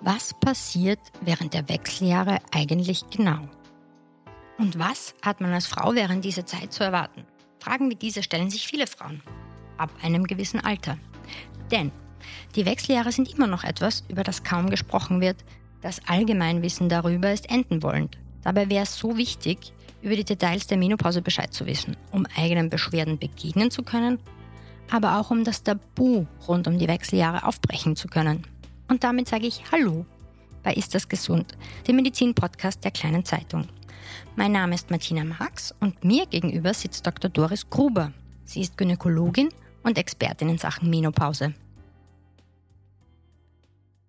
Was passiert während der Wechseljahre eigentlich genau? Und was hat man als Frau während dieser Zeit zu erwarten? Fragen wie diese stellen sich viele Frauen. Ab einem gewissen Alter. Denn die Wechseljahre sind immer noch etwas, über das kaum gesprochen wird. Das Allgemeinwissen darüber ist enden wollend. Dabei wäre es so wichtig, über die Details der Menopause Bescheid zu wissen, um eigenen Beschwerden begegnen zu können, aber auch um das Tabu rund um die Wechseljahre aufbrechen zu können. Und damit sage ich Hallo bei Ist das gesund, dem Medizin-Podcast der kleinen Zeitung. Mein Name ist Martina Marx und mir gegenüber sitzt Dr. Doris Gruber. Sie ist Gynäkologin und Expertin in Sachen Menopause.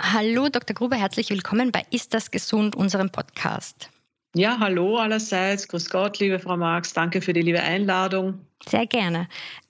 Hallo Dr. Gruber, herzlich willkommen bei Ist das gesund, unserem Podcast. Ja, hallo allerseits. Grüß Gott, liebe Frau Marx. Danke für die liebe Einladung. Sehr gerne.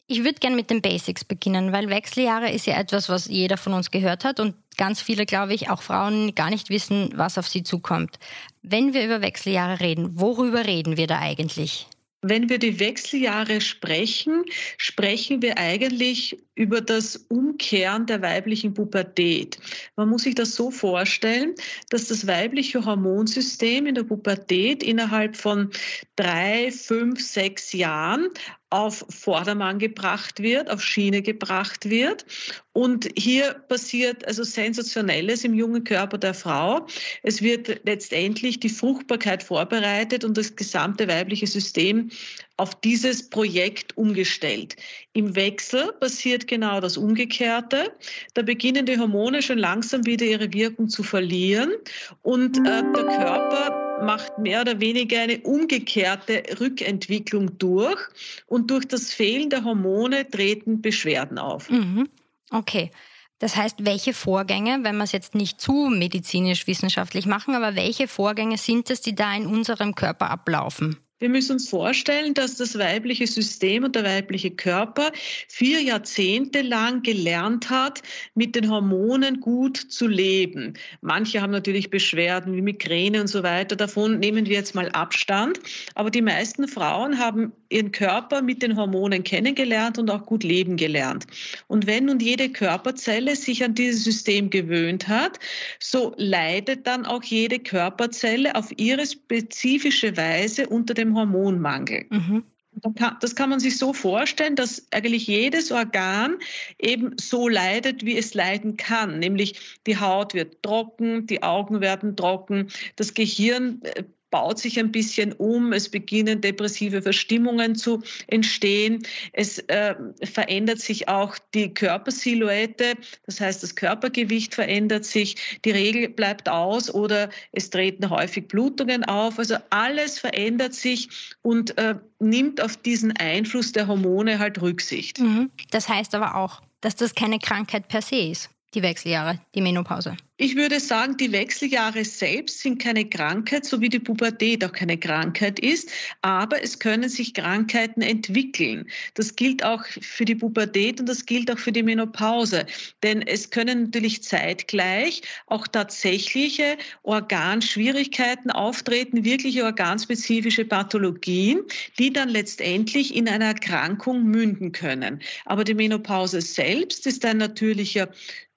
Ich würde gerne mit den Basics beginnen, weil Wechseljahre ist ja etwas, was jeder von uns gehört hat und ganz viele, glaube ich, auch Frauen gar nicht wissen, was auf sie zukommt. Wenn wir über Wechseljahre reden, worüber reden wir da eigentlich? Wenn wir die Wechseljahre sprechen, sprechen wir eigentlich über das Umkehren der weiblichen Pubertät. Man muss sich das so vorstellen, dass das weibliche Hormonsystem in der Pubertät innerhalb von drei, fünf, sechs Jahren auf Vordermann gebracht wird, auf Schiene gebracht wird. Und hier passiert also Sensationelles im jungen Körper der Frau. Es wird letztendlich die Fruchtbarkeit vorbereitet und das gesamte weibliche System auf dieses Projekt umgestellt. Im Wechsel passiert genau das Umgekehrte. Da beginnen die Hormone schon langsam wieder ihre Wirkung zu verlieren und äh, der Körper macht mehr oder weniger eine umgekehrte Rückentwicklung durch und durch das Fehlen der Hormone treten Beschwerden auf. Mhm. Okay. Das heißt, welche Vorgänge, wenn wir es jetzt nicht zu medizinisch-wissenschaftlich machen, aber welche Vorgänge sind es, die da in unserem Körper ablaufen? Wir müssen uns vorstellen, dass das weibliche System und der weibliche Körper vier Jahrzehnte lang gelernt hat, mit den Hormonen gut zu leben. Manche haben natürlich Beschwerden wie Migräne und so weiter. Davon nehmen wir jetzt mal Abstand. Aber die meisten Frauen haben ihren Körper mit den Hormonen kennengelernt und auch gut leben gelernt. Und wenn nun jede Körperzelle sich an dieses System gewöhnt hat, so leidet dann auch jede Körperzelle auf ihre spezifische Weise unter dem dem Hormonmangel. Mhm. Das kann man sich so vorstellen, dass eigentlich jedes Organ eben so leidet, wie es leiden kann. Nämlich die Haut wird trocken, die Augen werden trocken, das Gehirn äh, baut sich ein bisschen um, es beginnen depressive Verstimmungen zu entstehen, es äh, verändert sich auch die Körpersilhouette, das heißt das Körpergewicht verändert sich, die Regel bleibt aus oder es treten häufig Blutungen auf, also alles verändert sich und äh, nimmt auf diesen Einfluss der Hormone halt Rücksicht. Mhm. Das heißt aber auch, dass das keine Krankheit per se ist, die Wechseljahre, die Menopause. Ich würde sagen, die Wechseljahre selbst sind keine Krankheit, so wie die Pubertät auch keine Krankheit ist, aber es können sich Krankheiten entwickeln. Das gilt auch für die Pubertät und das gilt auch für die Menopause, denn es können natürlich zeitgleich auch tatsächliche Organschwierigkeiten auftreten, wirkliche organspezifische Pathologien, die dann letztendlich in einer Erkrankung münden können. Aber die Menopause selbst ist ein natürlicher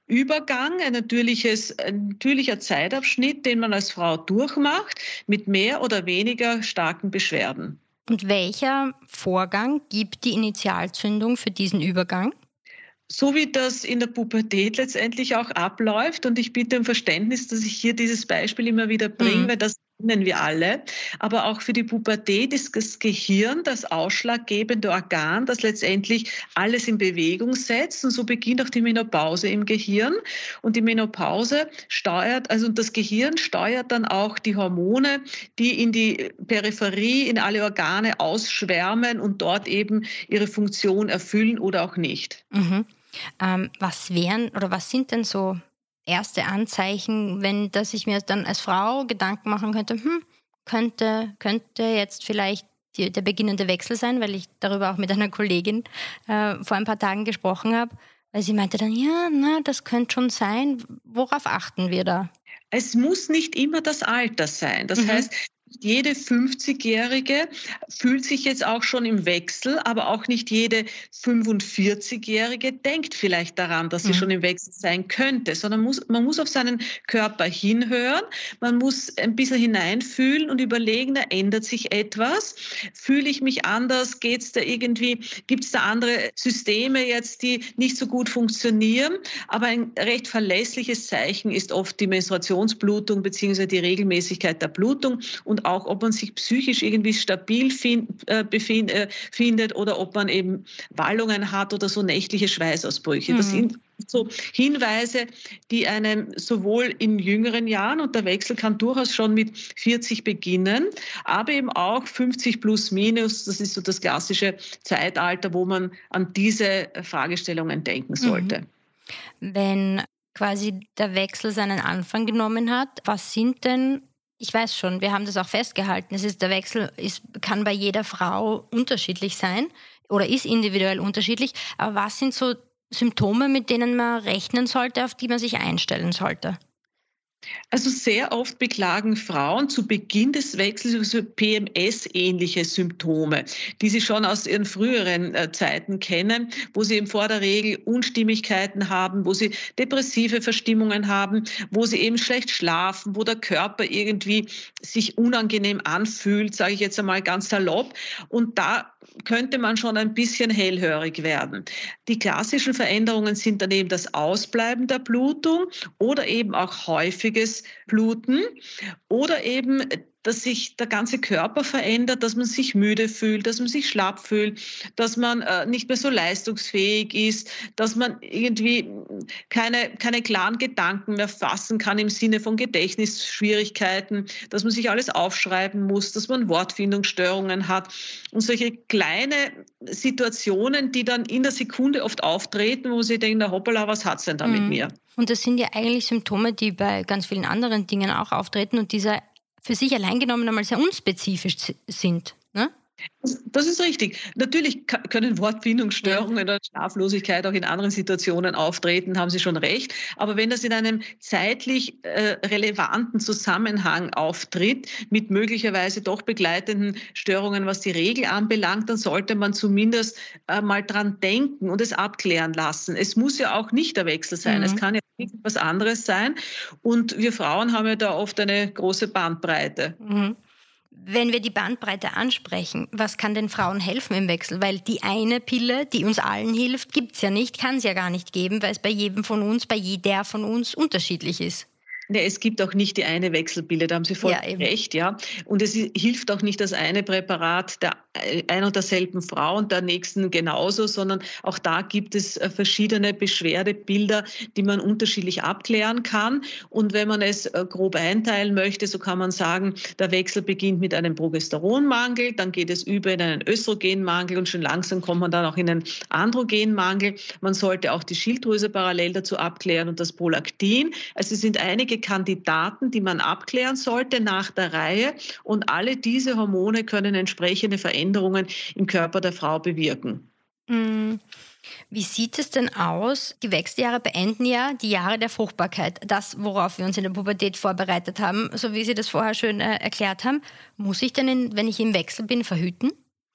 Übergang, ein, natürliches, ein natürlicher Zeitabschnitt, den man als Frau durchmacht, mit mehr oder weniger starken Beschwerden. Und welcher Vorgang gibt die Initialzündung für diesen Übergang? so wie das in der Pubertät letztendlich auch abläuft. Und ich bitte um Verständnis, dass ich hier dieses Beispiel immer wieder bringe, mhm. weil das kennen wir alle. Aber auch für die Pubertät ist das Gehirn das ausschlaggebende Organ, das letztendlich alles in Bewegung setzt. Und so beginnt auch die Menopause im Gehirn. Und die Menopause steuert, also das Gehirn steuert dann auch die Hormone, die in die Peripherie, in alle Organe ausschwärmen und dort eben ihre Funktion erfüllen oder auch nicht. Mhm. Ähm, was wären oder was sind denn so erste Anzeichen, wenn dass ich mir dann als Frau Gedanken machen könnte, hm, könnte, könnte jetzt vielleicht die, der beginnende Wechsel sein, weil ich darüber auch mit einer Kollegin äh, vor ein paar Tagen gesprochen habe, weil sie meinte dann, ja, na, das könnte schon sein. Worauf achten wir da? Es muss nicht immer das Alter sein. Das mhm. heißt, jede 50-Jährige fühlt sich jetzt auch schon im Wechsel, aber auch nicht jede 45-Jährige denkt vielleicht daran, dass sie mhm. schon im Wechsel sein könnte, sondern muss, man muss auf seinen Körper hinhören, man muss ein bisschen hineinfühlen und überlegen, da ändert sich etwas, fühle ich mich anders, geht es da irgendwie, gibt es da andere Systeme jetzt, die nicht so gut funktionieren, aber ein recht verlässliches Zeichen ist oft die Menstruationsblutung bzw. die Regelmäßigkeit der Blutung und und auch, ob man sich psychisch irgendwie stabil find, äh, befind, äh, findet oder ob man eben Wallungen hat oder so nächtliche Schweißausbrüche. Mhm. Das sind so Hinweise, die einem sowohl in jüngeren Jahren, und der Wechsel kann durchaus schon mit 40 beginnen, aber eben auch 50 plus minus, das ist so das klassische Zeitalter, wo man an diese Fragestellungen denken sollte. Mhm. Wenn quasi der Wechsel seinen Anfang genommen hat, was sind denn ich weiß schon, wir haben das auch festgehalten. Es ist, der Wechsel ist, kann bei jeder Frau unterschiedlich sein oder ist individuell unterschiedlich. Aber was sind so Symptome, mit denen man rechnen sollte, auf die man sich einstellen sollte? Also sehr oft beklagen Frauen zu Beginn des Wechsels PMS-ähnliche Symptome, die sie schon aus ihren früheren äh, Zeiten kennen, wo sie eben vor der Regel Unstimmigkeiten haben, wo sie depressive Verstimmungen haben, wo sie eben schlecht schlafen, wo der Körper irgendwie sich unangenehm anfühlt, sage ich jetzt einmal ganz salopp. Und da könnte man schon ein bisschen hellhörig werden. Die klassischen Veränderungen sind dann eben das Ausbleiben der Blutung oder eben auch häufiges Bluten oder eben dass sich der ganze Körper verändert, dass man sich müde fühlt, dass man sich schlapp fühlt, dass man äh, nicht mehr so leistungsfähig ist, dass man irgendwie keine, keine klaren Gedanken mehr fassen kann im Sinne von Gedächtnisschwierigkeiten, dass man sich alles aufschreiben muss, dass man Wortfindungsstörungen hat und solche kleine Situationen, die dann in der Sekunde oft auftreten, wo sie denken, na hoppala, was hat's denn da mhm. mit mir? Und das sind ja eigentlich Symptome, die bei ganz vielen anderen Dingen auch auftreten und dieser für sich allein genommen einmal sehr unspezifisch sind. Das ist richtig. Natürlich können Wortfindungsstörungen oder Schlaflosigkeit auch in anderen Situationen auftreten, haben Sie schon recht. Aber wenn das in einem zeitlich äh, relevanten Zusammenhang auftritt, mit möglicherweise doch begleitenden Störungen, was die Regel anbelangt, dann sollte man zumindest äh, mal dran denken und es abklären lassen. Es muss ja auch nicht der Wechsel sein. Mhm. Es kann ja etwas anderes sein. Und wir Frauen haben ja da oft eine große Bandbreite. Mhm wenn wir die Bandbreite ansprechen, was kann den Frauen helfen im Wechsel? Weil die eine Pille, die uns allen hilft, gibt es ja nicht, kann es ja gar nicht geben, weil es bei jedem von uns, bei jeder von uns unterschiedlich ist. Nee, es gibt auch nicht die eine Wechselpille, da haben Sie voll ja, recht, ja. Und es hilft auch nicht das eine Präparat der ein und derselben Frau und der nächsten genauso, sondern auch da gibt es äh, verschiedene Beschwerdebilder, die man unterschiedlich abklären kann. Und wenn man es äh, grob einteilen möchte, so kann man sagen, der Wechsel beginnt mit einem Progesteronmangel, dann geht es über in einen Östrogenmangel und schon langsam kommt man dann auch in einen Androgenmangel. Man sollte auch die Schilddrüse parallel dazu abklären und das Prolaktin. Also es sind einige Kandidaten, die man abklären sollte nach der Reihe. Und alle diese Hormone können entsprechende Veränderungen im Körper der Frau bewirken. Mm. Wie sieht es denn aus? Die Wechseljahre beenden ja die Jahre der Fruchtbarkeit. Das, worauf wir uns in der Pubertät vorbereitet haben, so wie Sie das vorher schön äh, erklärt haben. Muss ich denn, in, wenn ich im Wechsel bin, verhüten?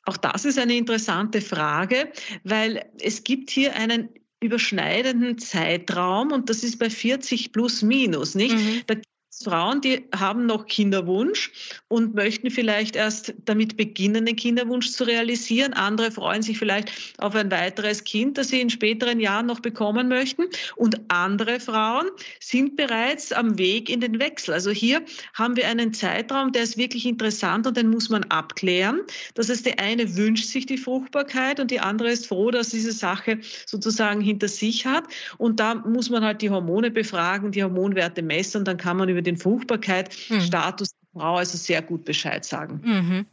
Auch das ist eine interessante Frage, weil es gibt hier einen überschneidenden Zeitraum und das ist bei 40 plus minus, nicht? Mhm. Da Frauen, die haben noch Kinderwunsch und möchten vielleicht erst damit beginnen, den Kinderwunsch zu realisieren. Andere freuen sich vielleicht auf ein weiteres Kind, das sie in späteren Jahren noch bekommen möchten. Und andere Frauen sind bereits am Weg in den Wechsel. Also hier haben wir einen Zeitraum, der ist wirklich interessant und den muss man abklären. Das heißt, die eine wünscht sich die Fruchtbarkeit und die andere ist froh, dass diese Sache sozusagen hinter sich hat. Und da muss man halt die Hormone befragen, die Hormonwerte messen, dann kann man über den Fruchtbarkeitsstatus mhm. der Frau also sehr gut Bescheid sagen. Mhm.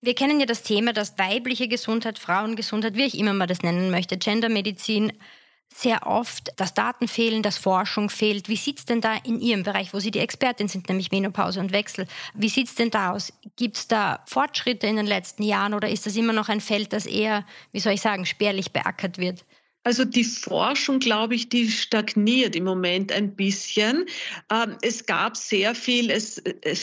Wir kennen ja das Thema, dass weibliche Gesundheit, Frauengesundheit, wie ich immer mal das nennen möchte, Gendermedizin, sehr oft, dass Daten fehlen, dass Forschung fehlt. Wie sieht es denn da in Ihrem Bereich, wo Sie die Expertin sind, nämlich Menopause und Wechsel, wie sieht es denn da aus? Gibt es da Fortschritte in den letzten Jahren oder ist das immer noch ein Feld, das eher, wie soll ich sagen, spärlich beackert wird? Also die Forschung, glaube ich, die stagniert im Moment ein bisschen. Ähm, es gab sehr viel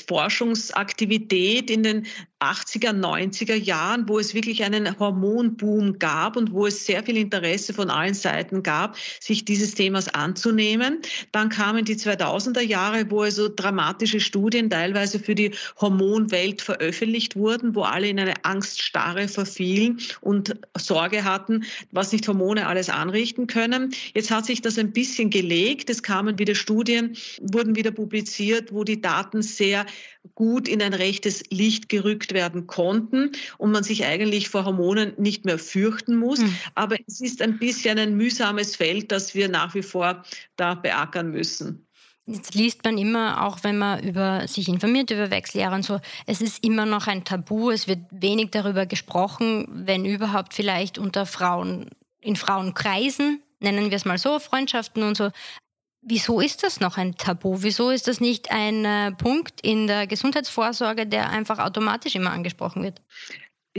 Forschungsaktivität in den 80er, 90er Jahren, wo es wirklich einen Hormonboom gab und wo es sehr viel Interesse von allen Seiten gab, sich dieses Themas anzunehmen. Dann kamen die 2000er Jahre, wo also dramatische Studien teilweise für die Hormonwelt veröffentlicht wurden, wo alle in eine Angststarre verfielen und Sorge hatten, was nicht Hormone alles anrichten können. Jetzt hat sich das ein bisschen gelegt. Es kamen wieder Studien, wurden wieder publiziert, wo die Daten sehr gut in ein rechtes Licht gerückt werden konnten und man sich eigentlich vor Hormonen nicht mehr fürchten muss. Mhm. Aber es ist ein bisschen ein mühsames Feld, das wir nach wie vor da beackern müssen. Jetzt liest man immer, auch wenn man über sich informiert über Wechseljahre und so, es ist immer noch ein Tabu, es wird wenig darüber gesprochen, wenn überhaupt vielleicht unter Frauen, in Frauenkreisen, nennen wir es mal so, Freundschaften und so. Wieso ist das noch ein Tabu? Wieso ist das nicht ein äh, Punkt in der Gesundheitsvorsorge, der einfach automatisch immer angesprochen wird?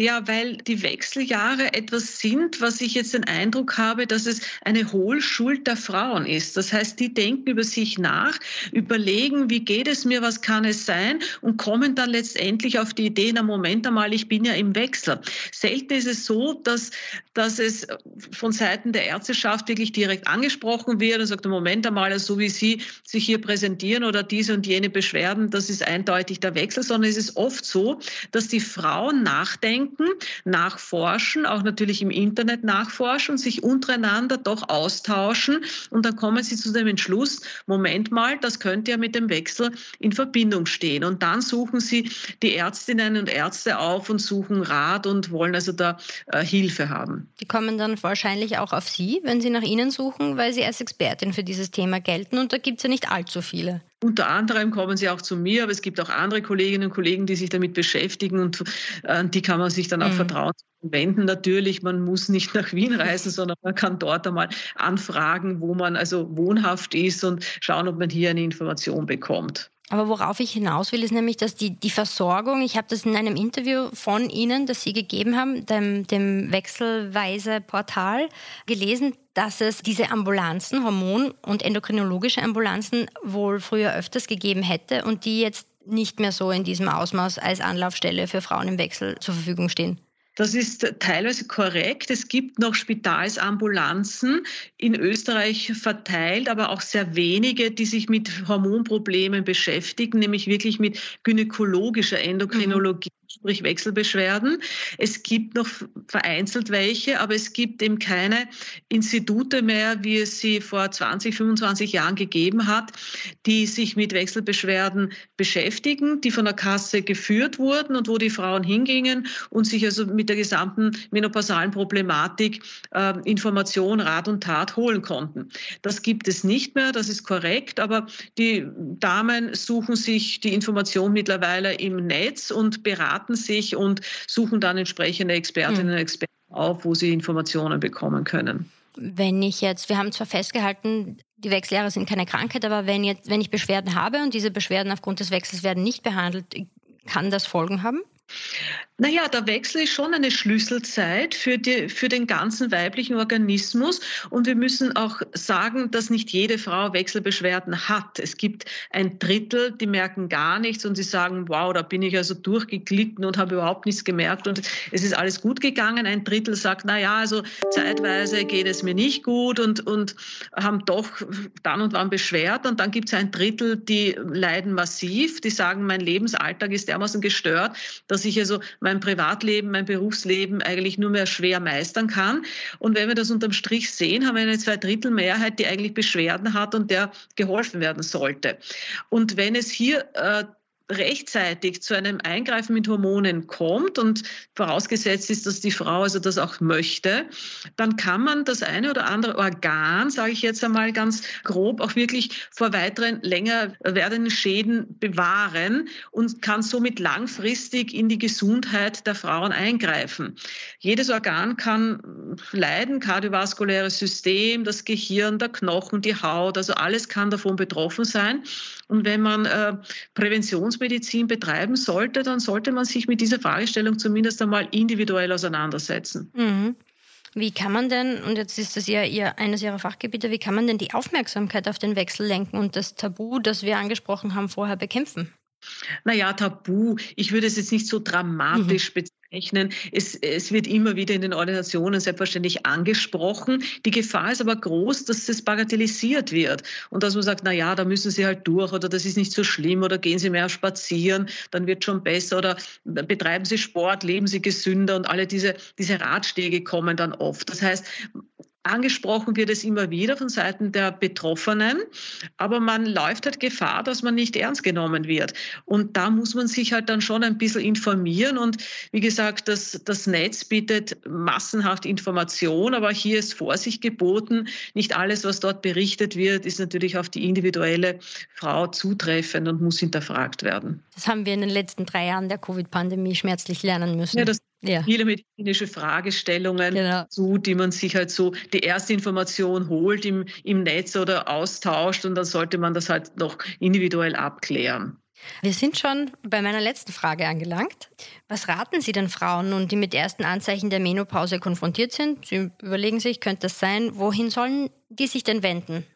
Ja, weil die Wechseljahre etwas sind, was ich jetzt den Eindruck habe, dass es eine Hohlschuld der Frauen ist. Das heißt, die denken über sich nach, überlegen, wie geht es mir, was kann es sein und kommen dann letztendlich auf die Idee, na Moment einmal, ich bin ja im Wechsel. Selten ist es so, dass, dass es von Seiten der Ärzteschaft wirklich direkt angesprochen wird und sagt, Moment einmal, so wie Sie sich hier präsentieren oder diese und jene Beschwerden, das ist eindeutig der Wechsel, sondern es ist oft so, dass die Frauen nachdenken, nachdenken, nachforschen, auch natürlich im Internet nachforschen sich untereinander doch austauschen. Und dann kommen sie zu dem Entschluss, Moment mal, das könnte ja mit dem Wechsel in Verbindung stehen. Und dann suchen sie die Ärztinnen und Ärzte auf und suchen Rat und wollen also da äh, Hilfe haben. Die kommen dann wahrscheinlich auch auf Sie, wenn Sie nach Ihnen suchen, weil Sie als Expertin für dieses Thema gelten. Und da gibt es ja nicht allzu viele. Unter anderem kommen sie auch zu mir, aber es gibt auch andere Kolleginnen und Kollegen, die sich damit beschäftigen und äh, die kann man sich dann auch mhm. vertrauen wenden. Natürlich, man muss nicht nach Wien reisen, sondern man kann dort einmal anfragen, wo man also wohnhaft ist und schauen, ob man hier eine Information bekommt. Aber worauf ich hinaus will, ist nämlich, dass die, die Versorgung, ich habe das in einem Interview von Ihnen, das Sie gegeben haben, dem, dem Wechselweise Portal, gelesen, dass es diese Ambulanzen, Hormon- und endokrinologische Ambulanzen wohl früher öfters gegeben hätte und die jetzt nicht mehr so in diesem Ausmaß als Anlaufstelle für Frauen im Wechsel zur Verfügung stehen. Das ist teilweise korrekt. Es gibt noch Spitalsambulanzen in Österreich verteilt, aber auch sehr wenige, die sich mit Hormonproblemen beschäftigen, nämlich wirklich mit gynäkologischer Endokrinologie. Sprich Wechselbeschwerden. Es gibt noch vereinzelt welche, aber es gibt eben keine Institute mehr, wie es sie vor 20, 25 Jahren gegeben hat, die sich mit Wechselbeschwerden beschäftigen, die von der Kasse geführt wurden und wo die Frauen hingingen und sich also mit der gesamten menopausalen Problematik äh, Information, Rat und Tat holen konnten. Das gibt es nicht mehr, das ist korrekt, aber die Damen suchen sich die Information mittlerweile im Netz und beraten beraten sich und suchen dann entsprechende Expertinnen und hm. Experten auf, wo sie Informationen bekommen können. Wenn ich jetzt, wir haben zwar festgehalten, die Wechseljahre sind keine Krankheit, aber wenn, jetzt, wenn ich Beschwerden habe und diese Beschwerden aufgrund des Wechsels werden nicht behandelt, kann das Folgen haben? Naja, der Wechsel ist schon eine Schlüsselzeit für, die, für den ganzen weiblichen Organismus. Und wir müssen auch sagen, dass nicht jede Frau Wechselbeschwerden hat. Es gibt ein Drittel, die merken gar nichts und sie sagen, wow, da bin ich also durchgeglitten und habe überhaupt nichts gemerkt und es ist alles gut gegangen. Ein Drittel sagt, na ja, also zeitweise geht es mir nicht gut und, und haben doch dann und wann beschwert. Und dann gibt es ein Drittel, die leiden massiv, die sagen, mein Lebensalltag ist dermaßen gestört, dass ich also mein Privatleben, mein Berufsleben eigentlich nur mehr schwer meistern kann. Und wenn wir das unterm Strich sehen, haben wir eine Zweidrittelmehrheit, die eigentlich Beschwerden hat und der geholfen werden sollte. Und wenn es hier äh, rechtzeitig zu einem Eingreifen mit Hormonen kommt und vorausgesetzt ist, dass die Frau also das auch möchte, dann kann man das eine oder andere Organ, sage ich jetzt einmal ganz grob, auch wirklich vor weiteren länger werdenden Schäden bewahren und kann somit langfristig in die Gesundheit der Frauen eingreifen. Jedes Organ kann leiden, kardiovaskuläres System, das Gehirn, der Knochen, die Haut, also alles kann davon betroffen sein. Und wenn man äh, Präventionsmedizin betreiben sollte, dann sollte man sich mit dieser Fragestellung zumindest einmal individuell auseinandersetzen. Mhm. Wie kann man denn, und jetzt ist das ja ihr, eines Ihrer Fachgebiete, wie kann man denn die Aufmerksamkeit auf den Wechsel lenken und das Tabu, das wir angesprochen haben, vorher bekämpfen? Naja, Tabu. Ich würde es jetzt nicht so dramatisch mhm rechnen. Es, es wird immer wieder in den Organisationen selbstverständlich angesprochen. Die Gefahr ist aber groß, dass es bagatellisiert wird und dass man sagt, na ja, da müssen Sie halt durch oder das ist nicht so schlimm oder gehen Sie mehr spazieren, dann wird schon besser oder betreiben Sie Sport, leben Sie gesünder und alle diese, diese Ratschläge kommen dann oft. Das heißt, Angesprochen wird es immer wieder von Seiten der Betroffenen, aber man läuft halt Gefahr, dass man nicht ernst genommen wird. Und da muss man sich halt dann schon ein bisschen informieren. Und wie gesagt, das, das Netz bietet massenhaft Information, aber hier ist Vorsicht geboten. Nicht alles, was dort berichtet wird, ist natürlich auf die individuelle Frau zutreffend und muss hinterfragt werden. Das haben wir in den letzten drei Jahren der Covid-Pandemie schmerzlich lernen müssen. Ja, das ja. viele medizinische Fragestellungen genau. zu, die man sich halt so die erste Information holt im, im Netz oder austauscht und dann sollte man das halt noch individuell abklären. Wir sind schon bei meiner letzten Frage angelangt. Was raten Sie den Frauen nun, die mit ersten Anzeichen der Menopause konfrontiert sind? Sie überlegen sich, könnte das sein? Wohin sollen die sich denn wenden?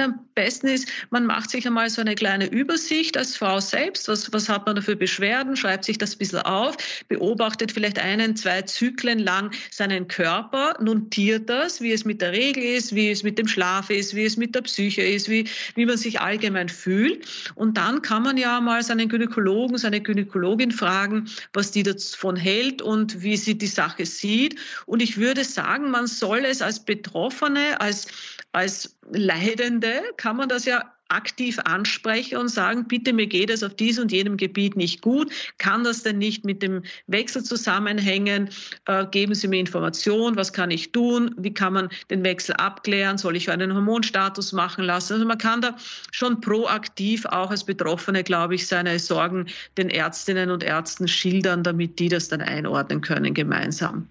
Am besten ist, man macht sich einmal so eine kleine Übersicht als Frau selbst. Was, was hat man da für Beschwerden? Schreibt sich das ein bisschen auf, beobachtet vielleicht einen, zwei Zyklen lang seinen Körper, notiert das, wie es mit der Regel ist, wie es mit dem Schlaf ist, wie es mit der Psyche ist, wie, wie man sich allgemein fühlt. Und dann kann man ja mal seinen Gynäkologen, seine Gynäkologin fragen, was die davon hält und wie sie die Sache sieht. Und ich würde sagen, man soll es als Betroffene, als, als Leidende, kann man das ja aktiv ansprechen und sagen, bitte, mir geht es auf diesem und jenem Gebiet nicht gut. Kann das denn nicht mit dem Wechsel zusammenhängen? Äh, geben Sie mir Informationen, was kann ich tun? Wie kann man den Wechsel abklären? Soll ich einen Hormonstatus machen lassen? Also man kann da schon proaktiv auch als Betroffene, glaube ich, seine Sorgen den Ärztinnen und Ärzten schildern, damit die das dann einordnen können gemeinsam.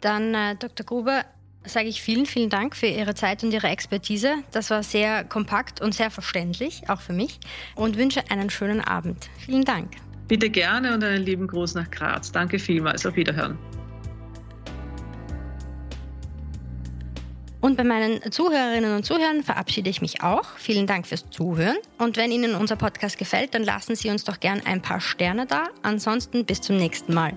Dann, äh, Dr. Gruber, sage ich vielen, vielen Dank für Ihre Zeit und Ihre Expertise. Das war sehr kompakt und sehr verständlich, auch für mich. Und wünsche einen schönen Abend. Vielen Dank. Bitte gerne und einen lieben Gruß nach Graz. Danke vielmals. Auf Wiederhören. Und bei meinen Zuhörerinnen und Zuhörern verabschiede ich mich auch. Vielen Dank fürs Zuhören. Und wenn Ihnen unser Podcast gefällt, dann lassen Sie uns doch gern ein paar Sterne da. Ansonsten bis zum nächsten Mal.